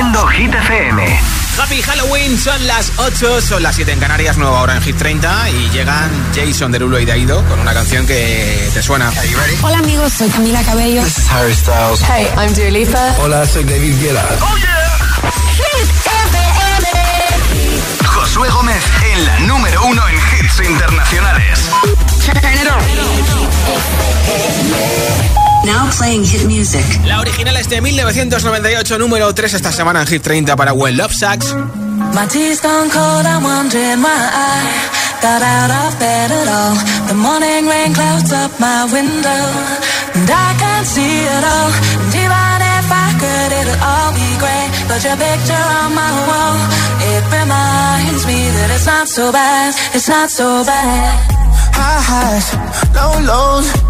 Haciendo Hit FM. Happy Halloween, son las 8, son las 7 en Canarias, nueva hora en Hit 30 y llegan Jason Derulo y Daido con una canción que te suena. Hola amigos, soy Camila Cabello. This is Harry Styles. Hey, I'm Dua Lipa. Hola, soy David Guetta. Oh yeah. Hit FM. Josué Gómez en la número uno en hits internacionales. Now playing hit music. La original es de 1998, número 3 esta semana en Hit 30 para Well Love Sucks. My tea's gone cold, I'm wondering why I got out of bed at all. The morning rain clouds up my window, and I can't see it all. And even if I could, it'll all be great. But your picture on my wall, it reminds me that it's not so bad, it's not so bad. High highs, low lows.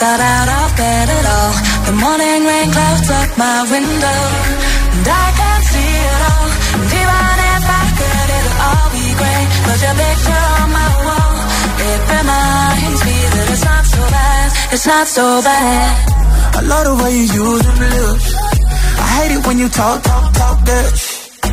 got out of bed at all. The morning rain clouds up my window, and I can't see it all. And even if I could, it'll all be great. But your picture on my wall, it reminds me that it's not so bad, it's not so bad. I love the way you use them lips. I hate it when you talk, talk, talk that.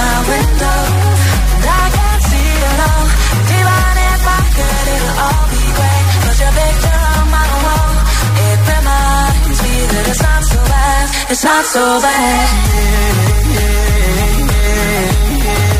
my window, and I can't see it all. Even if I could, it'll all be great. But your picture on my wall, it reminds me that it's not so bad, it's not so bad. It's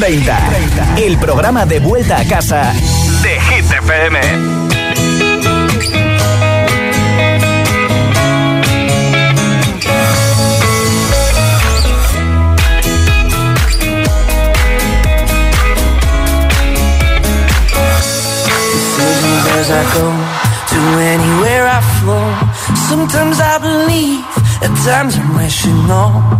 30, el programa de vuelta a casa de Hit FM. as I go to anywhere I flow. Sometimes I believe, at times I'm rational.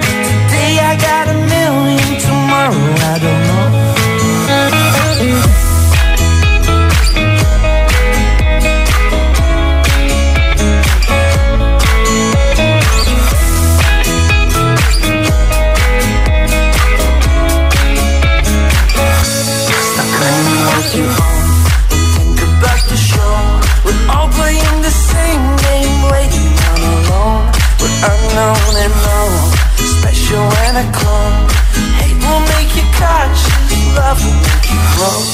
Make.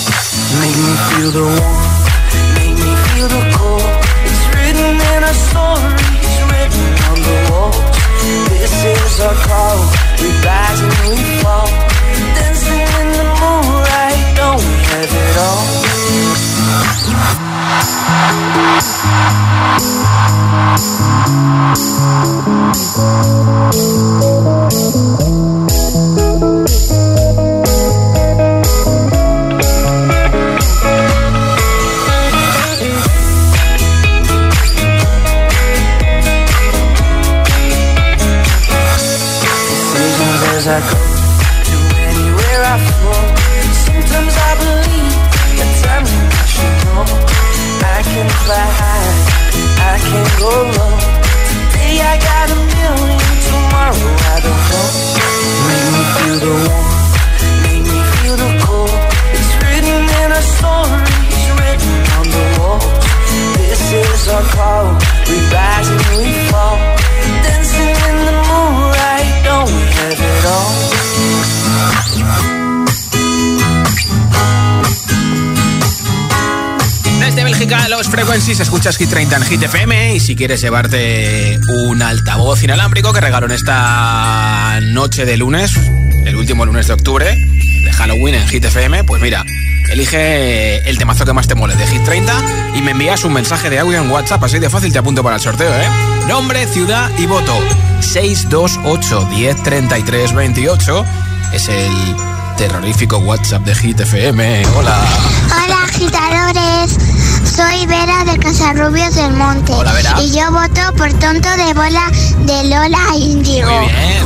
Make me feel the warmth, make me feel the cold. It's written in our stories, written on the walls. This is our call. We rise and we fall, dancing in the moonlight. Don't we have it all? Decisions Frequencies, escuchas Hit 30 en Hit FM y si quieres llevarte un altavoz inalámbrico que regalo en esta noche de lunes, el último lunes de octubre, de Halloween en Hit FM, pues mira, elige el temazo que más te mole de Hit 30 y me envías un mensaje de audio en WhatsApp, así de fácil te apunto para el sorteo, ¿eh? Nombre, ciudad y voto. 628 10 33 28 es el terrorífico WhatsApp de Hit FM. Hola. Hola agitadores, soy Vera de Casarrubios del Monte Hola, Vera. y yo voto por tonto de bola de Lola. Muy bien.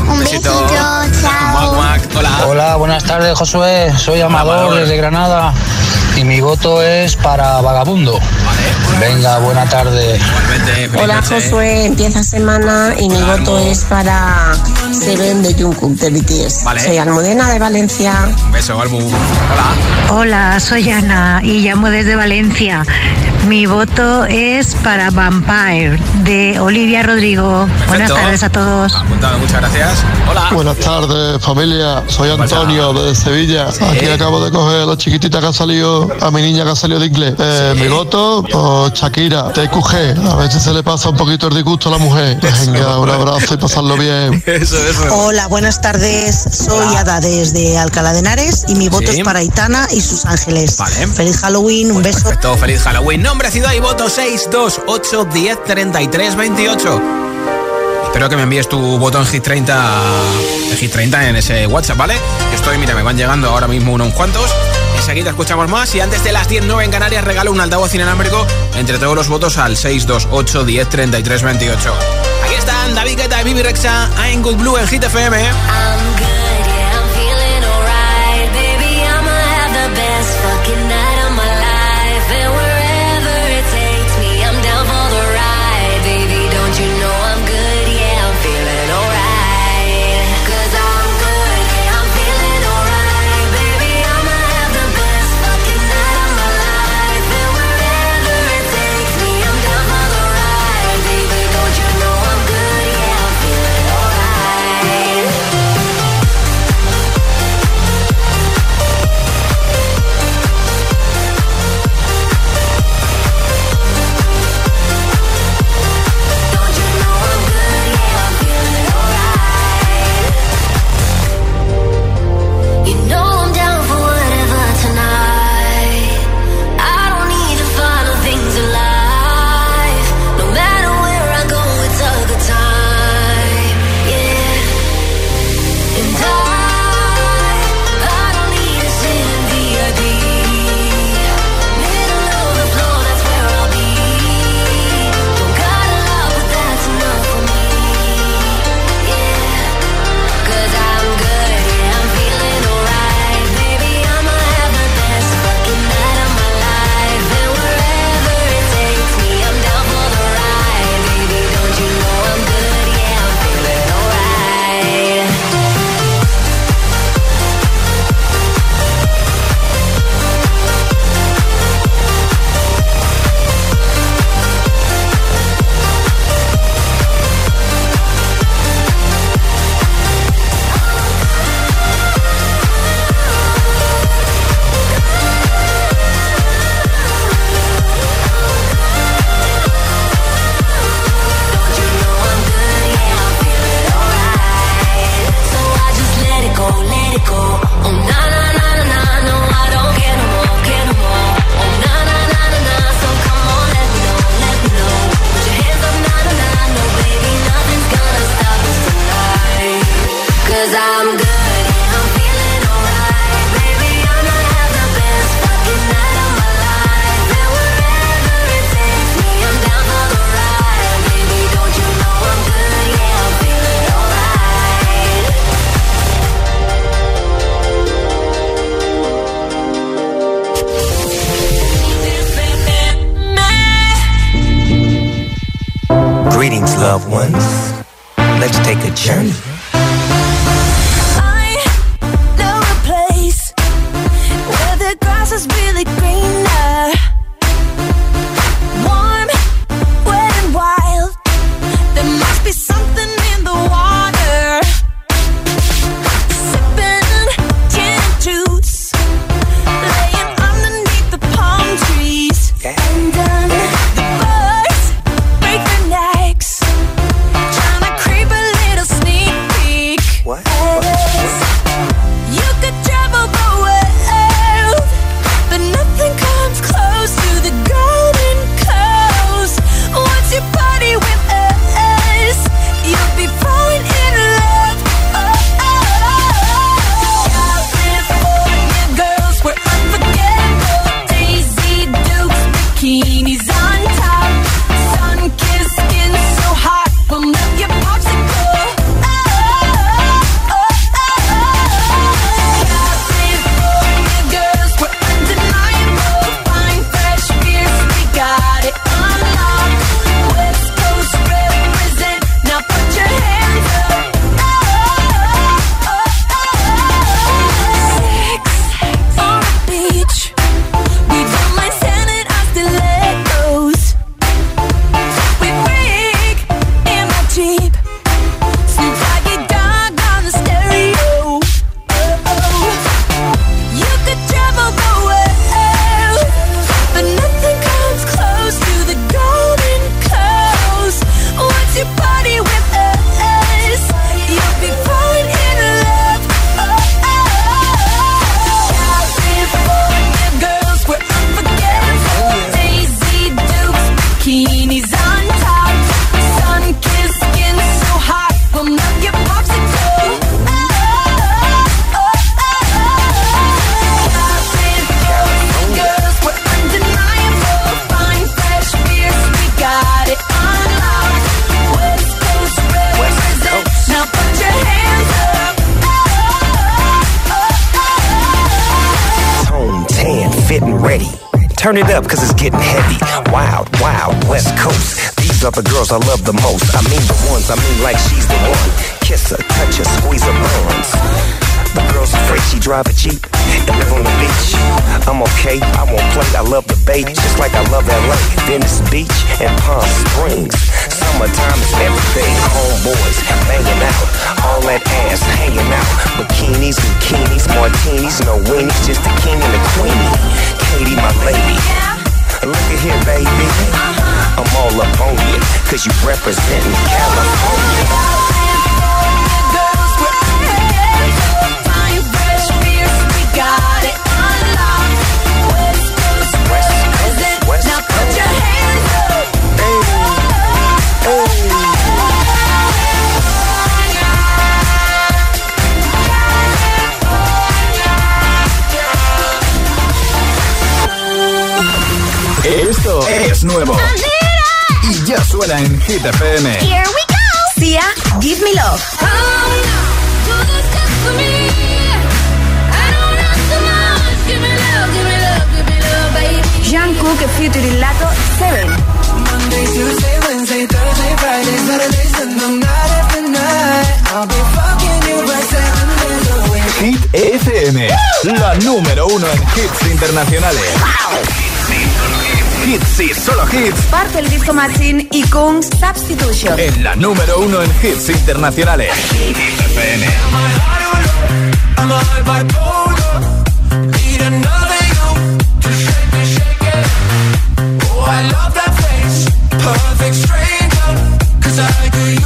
Un besito. besito, chao. Hola. Hola, buenas tardes Josué, soy Amador, Amador. desde Granada y mi voto es para Vagabundo. Venga, buena tarde. Hola. Josué, empieza semana y mi voto es para Seven de Jungkook de BTS. Vale. Soy Almudena de Valencia. Un beso, Albu. Hola. Hola, soy Ana y llamo desde Valencia. Mi voto es para Vampire de Olivia Rodrigo. Buenas tardes a todos. Apuntado, muchas gracias. Hola. Buenas tardes, familia. Soy Antonio de Sevilla. Aquí acabo de coger a la chiquitita que ha salido, a mi niña que ha salido de inglés. Eh, Mi voto por Shakira, TQG. A ver si se le pasa un poquito el disgusto a la mujer. Venga, un abrazo y pasarlo bien. Eso, eso. Hola, buenas tardes. Soy Ada desde Alcalá de Henares y mi voto Sí. es para Aitana y sus ángeles. Vale. Feliz Halloween, un beso. Perfecto, feliz Halloween. Nombre, ciudad y voto 628 10 33 28. Espero que me envíes tu voto en Hit 30, en Hit 30 en ese WhatsApp, ¿vale? Estoy, mira, me van llegando ahora mismo unos cuantos. Enseguida escuchamos más y antes de las 10, 9 en Canarias regalo un altavoz inalámbrico entre todos los votos al 628 10 33 28. Aquí están David Guetta y Bibi Rexa, I'm Good Blue en Hit FM. nuevo. Y ya suena en Hit FM. Here we go. Sia, Give Me Love. Jean Cook featuring Lato, Seven. Monday, Tuesday, Wednesday, Thursday, Friday, Saturday, Sunday, night after night. I'll be fucking you by seven days a week. Hit FM, la número uno en hits internacionales hits y solo hits. Parte el disco Machine y Kung Substitution. En la número uno en hits internacionales. Oh, Perfect stranger, cause I could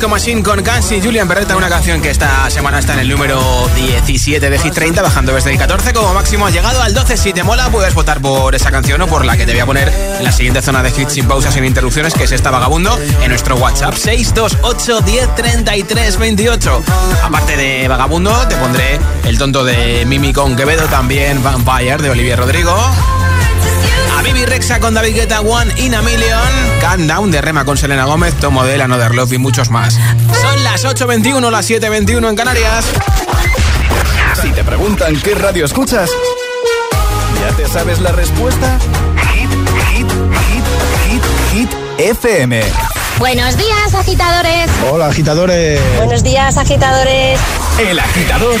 Disco Machine con Kansi y Julian Berretta, una canción que esta semana está en el número 17 de Hit 30, bajando desde el 14 como máximo. Ha llegado al 12. Si te mola, puedes votar por esa canción o por la que te voy a poner en la siguiente zona de hits sin pausas, sin interrupciones, que es esta vagabundo, en nuestro WhatsApp 628 10 28. Aparte de vagabundo, te pondré el tonto de Mimi con Quevedo, también Vampire de Olivia Rodrigo. A Bibi Rexa con David Guetta, One in a Million. Calm Down de Rema con Selena Gómez, Tomo de Another Love y muchos más. Son las 8.21, las 7.21 en Canarias. Si te preguntan qué radio escuchas, ¿ya te sabes la respuesta? Hit, hit, hit, hit, hit, FM. Buenos días, agitadores. Hola, agitadores. Buenos días, agitadores. El agitador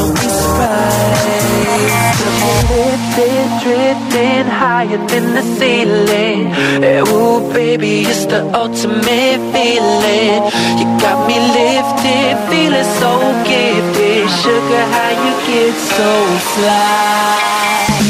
Don't be surprised. Lifted, drifting higher than the ceiling. Eh, Ooh, baby, it's the ultimate feeling. You got me lifted, feeling so gifted. Sugar, how you get so fly?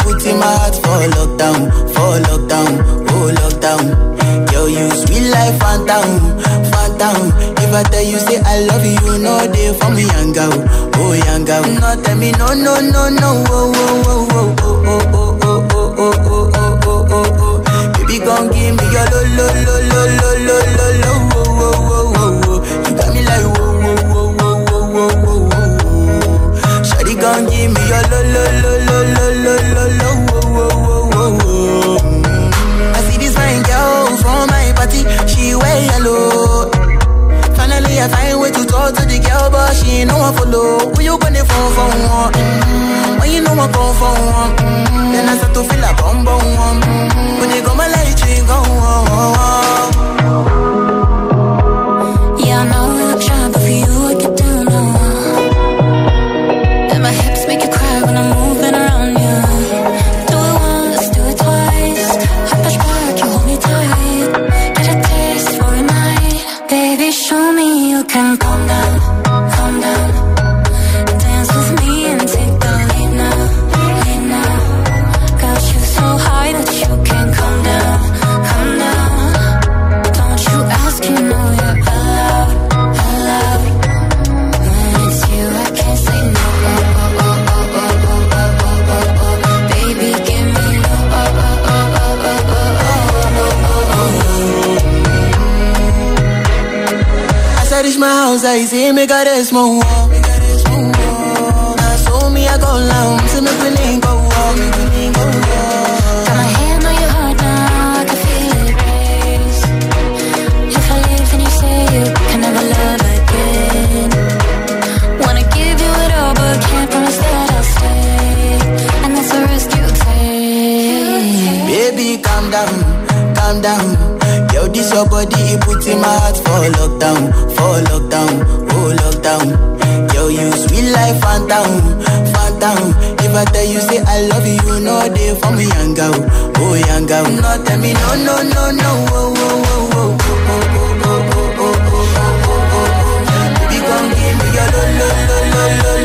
Put in my heart for lockdown, for lockdown, oh lockdown. Yo, you sweet life, phantom, phantom. If I tell you say I love you, know they for me, young girl, oh young girl. No, tell me no, no, no, no, oh, oh, oh, oh, oh, oh, oh, oh, oh, oh, oh, oh, oh, oh. Baby, gon' give me your lo, lo, lo, lo, lo, lo, lo, I see this fine girl from my party, she wear yellow. Finally, I find way to talk to the girl, but she ain't no one follow. Who you gonna phone for one? When you know I come for one, then I start to feel a bum bum. When they go my light, you go. Sans easy, make a this my heart for lockdown, for lockdown, oh lockdown. Yo, you sweet life, phantom, phantom. If I tell you say I love you, you know they for me, young girl, oh young girl. No, tell me no, no, no, no, oh, oh, oh, oh, oh, oh, oh, oh, oh, oh, oh, oh, oh. Baby, come give me your lo, lo, lo, lo, lo, lo, lo,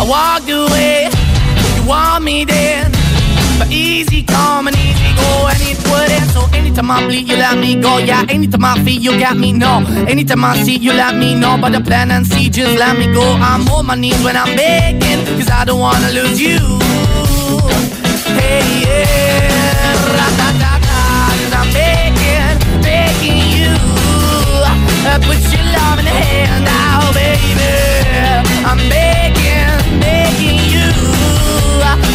I walked away, you want me then. But easy come and easy go, and it wouldn't. So anytime I bleed, you let me go. Yeah, anytime I feel, you got me. No, anytime I see, you let me know. But the plan and see, just let me go. I'm on my knees when I'm begging, cause I don't wanna lose you. Hey, yeah, ra-da-da-da, cause I'm begging, begging you. Uh, Put your love in the hand out, baby. I'm begging.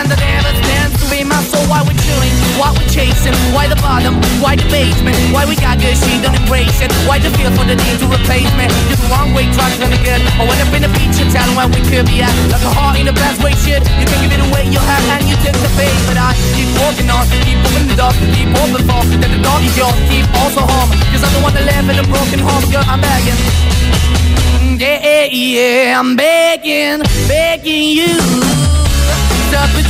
stand, that ever stands to be my soul. Why we chilling? Why we chasing? Why the bottom? Why the basement? Why we got good, she don't embrace it? Why the feel for the need to replace me? You're the wrong way, trying to get. I went up in the feature town where we could be at. Like a heart in the best way, shit. You can give it away, you have, and you take the bait. But I keep walking on, keep moving the door, keep open for. That the door is yours, keep also home. Cause I'm the one that live in a broken home, girl, I'm begging. Yeah, yeah, I'm begging, begging you Stop your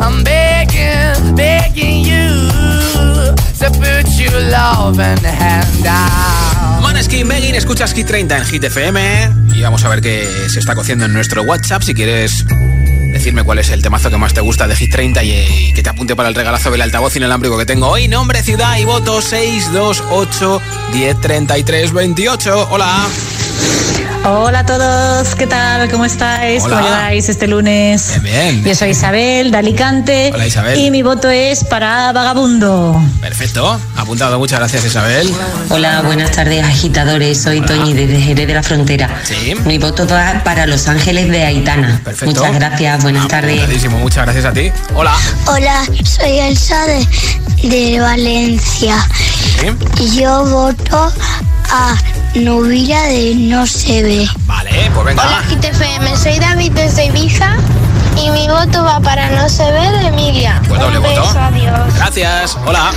I'm begging, begging you to put your loving hand out. Maneskin Begging, escuchas Hit 30 en Hit FM y vamos a ver qué se está cociendo en nuestro WhatsApp. Si quieres decirme cuál es el temazo que más te gusta de Hit 30 y, y que te apunte para el regalazo del altavoz inalámbrico que tengo hoy. Nombre, ciudad y voto 628 1033 28. Hola. Hola a todos, ¿qué tal? ¿Cómo estáis? Hola. ¿Cómo lleváis este lunes? Bien, bien. Yo soy Isabel de Alicante Hola, Isabel. y mi voto es para Vagabundo. Perfecto. Apuntado. Muchas gracias, Isabel. Hola, buenas tardes agitadores, soy Toñi desde Jerez de la Frontera. Sí. Mi voto va para Los Ángeles de Aitana. Perfecto. Muchas gracias, buenas tardes. Muchas gracias a ti. Hola. Hola, soy Elsa de, de Valencia. Yo voto a Nubila de No se ve. Vale, pues venga. Hola, GTFM. Soy David desde Ibiza y mi voto va para No se ve de Emilia. Pues doble Un voto. beso, adiós. Gracias. Hola.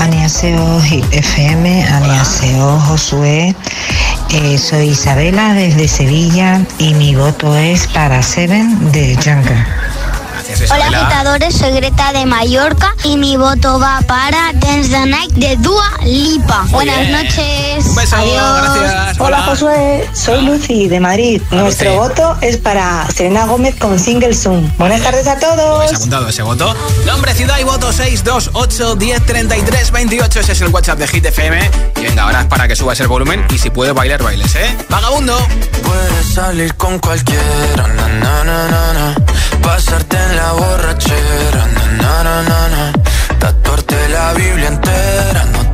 Aniaseo FM, Aniaseo Josué. Eh, soy Isabela desde Sevilla y mi voto es para Seven de Junker. Gracias, Hola agitadores, soy Greta de Mallorca y mi voto va para Dance the Night de Dua Lipa. Buenas bien. noches. Un beso, Adiós. Josué, soy Lucy de Madrid. Nuestro Lucy. voto es para Serena Gómez con Single Zoom. Buenas tardes a todos. ¿Habéis apuntado ese voto? Nombre, ciudad y voto 628 10 33 28. Ese es el WhatsApp de Hit FM. Y venga, ahora es para que subas el volumen y si puedes bailar, bailes, ¿eh? ¡Vagabundo! Puedes salir con cualquiera, na, na, na, na, na. pasarte en la borrachera, na, na, na, na, na. tatuarte la Biblia entera no te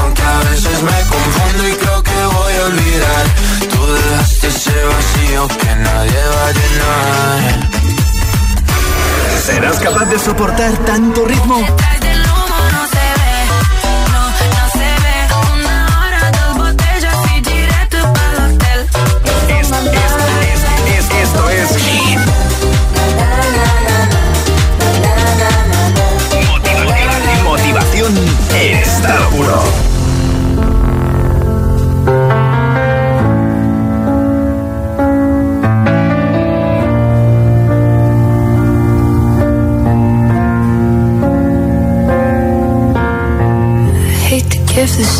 Aunque a veces me confundo y creo que voy a olvidar, tú dejaste ese vacío que nadie va a llenar. ¿Serás capaz de soportar tanto ritmo? Detrás del humo no se ve, no, no se ve. Una hora, dos botellas y directo para el hotel. Es- es- es- esto es Hit. Motivación, motivación en estado puro.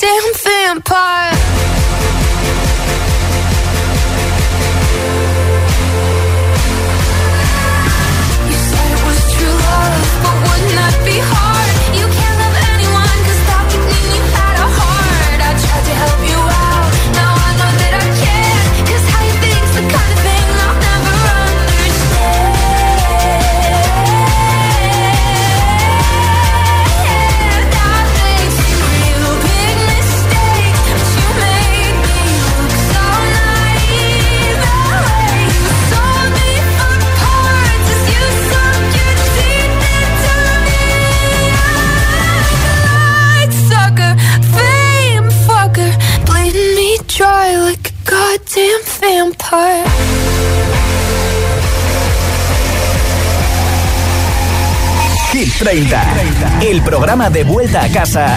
damn thing 30, el programa de vuelta a casa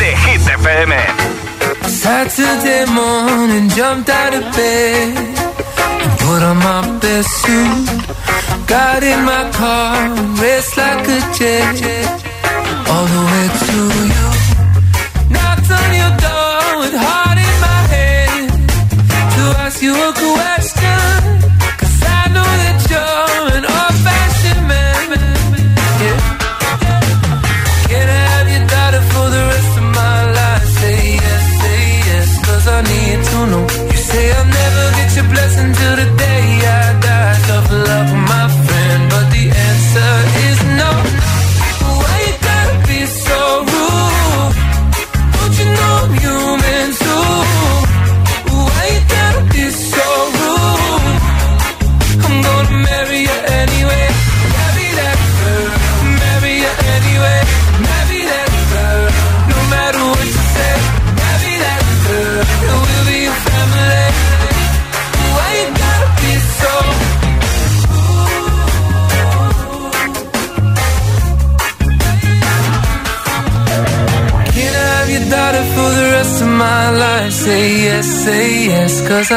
de Hit FM. Saturday morning, jumped out of bed and put on my best suit. Got in my car, raced like a jet, all the way to you. Knocked on your door with heart in my head to ask you a question.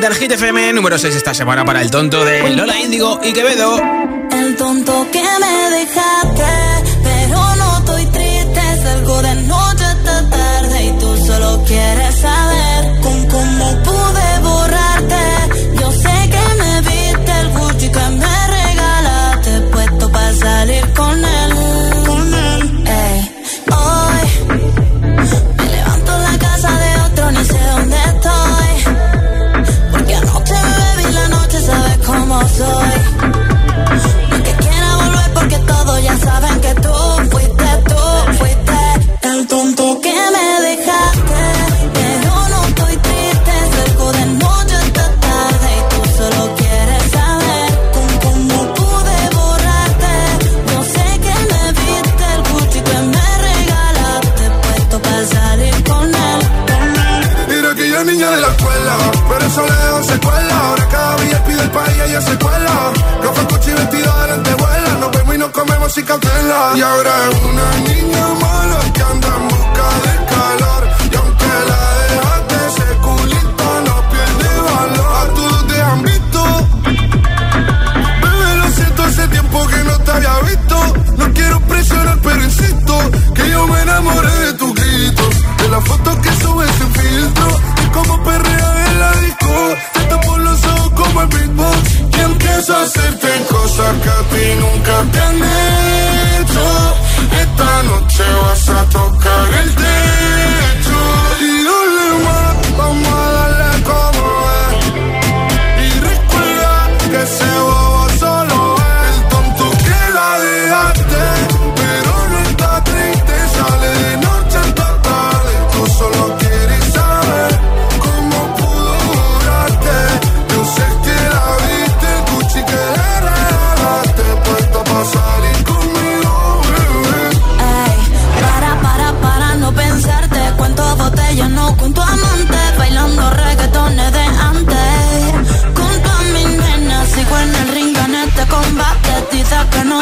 Hit 30 30 en Hit FM, número 6 esta semana para el tonto de Lola Índigo y Quevedo. El tonto que me dejaste,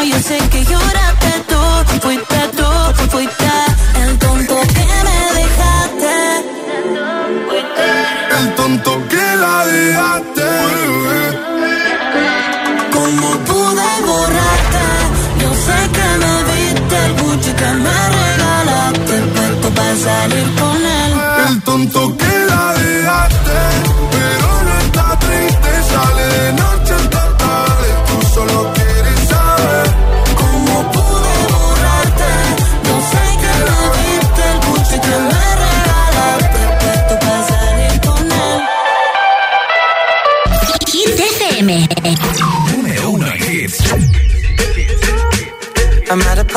yo sé que lloraste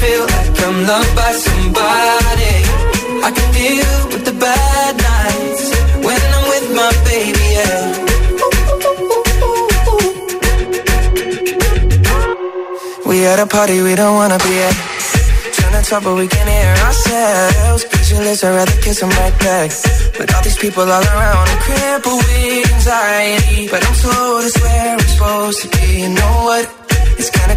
feel like I'm loved by somebody. I can deal with the bad nights when I'm with my baby, yeah. We at a party we don't wanna be at. Trying to talk but we can't hear ourselves. Pictureless, I'd rather kiss right back. But all these people all around, I'm crippled with anxiety. But I'm told it's where I'm supposed to be. You know what?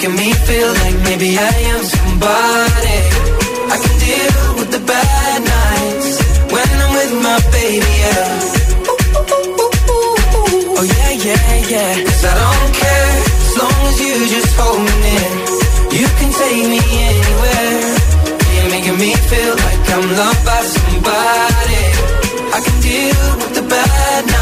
feel like maybe I am somebody. I can deal with the bad nights when I'm with my baby, yeah. Oh yeah, yeah, yeah. Cause I don't care as long as you just hold me near. You can take me anywhere. You're making me feel like I'm loved by somebody. I can deal with the bad nights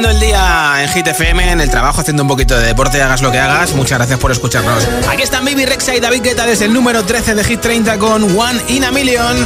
Acabando el día en Hit FM, en el trabajo, haciendo un poquito de deporte, hagas lo que hagas. Muchas gracias por escucharnos. Aquí están Baby Rexa y David Guetta desde el número 13 de Hit 30 con One in a Million.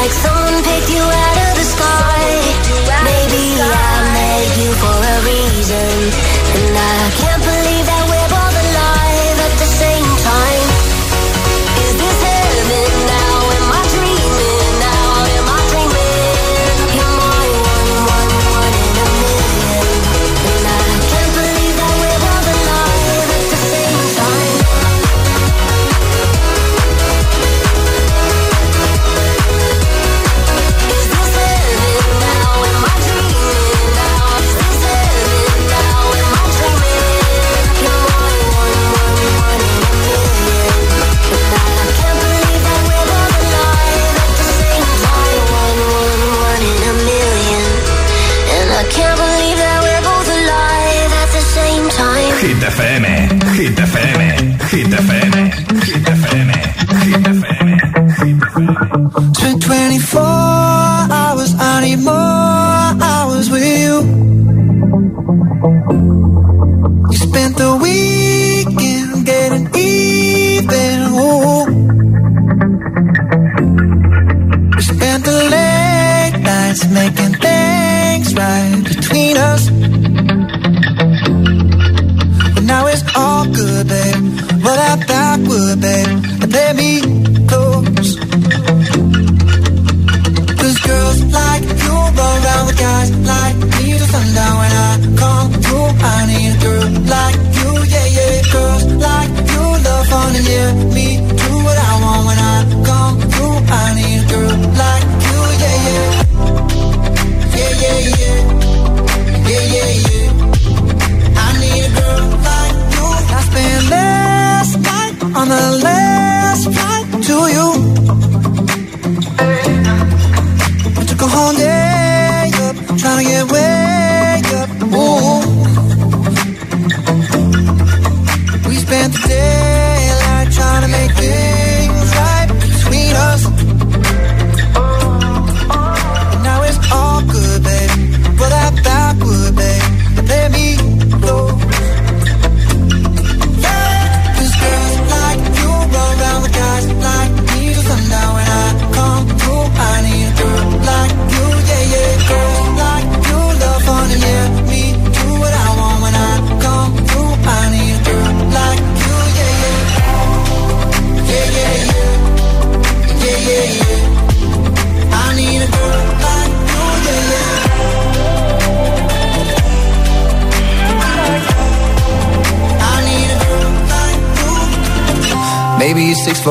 like some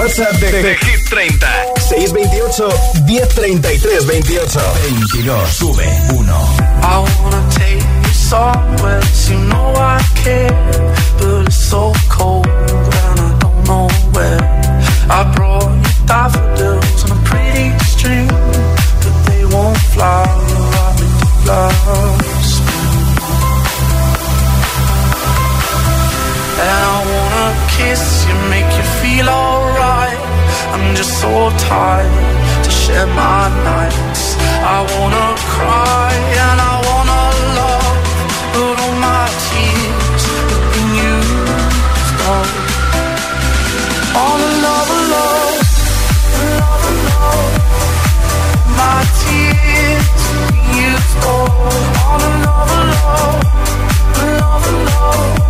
WhatsApp de, de Hit 30. 628 1033 28. 22. Sube 1. I wanna take you somewhere, you know I care, but it's so cold and I don't know where. I brought you daffodils on a pretty string, but they won't fly flowers. And I wanna kiss you, make you feel alright. Just so tired to share my nights. I wanna cry and I wanna love, but all my tears have been used up. On another love, another love. My tears have been used up. On another love, another love.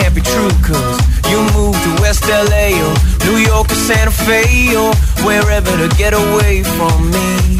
can't be true cause you moved to West LA or New York or Santa Fe or wherever to get away from me.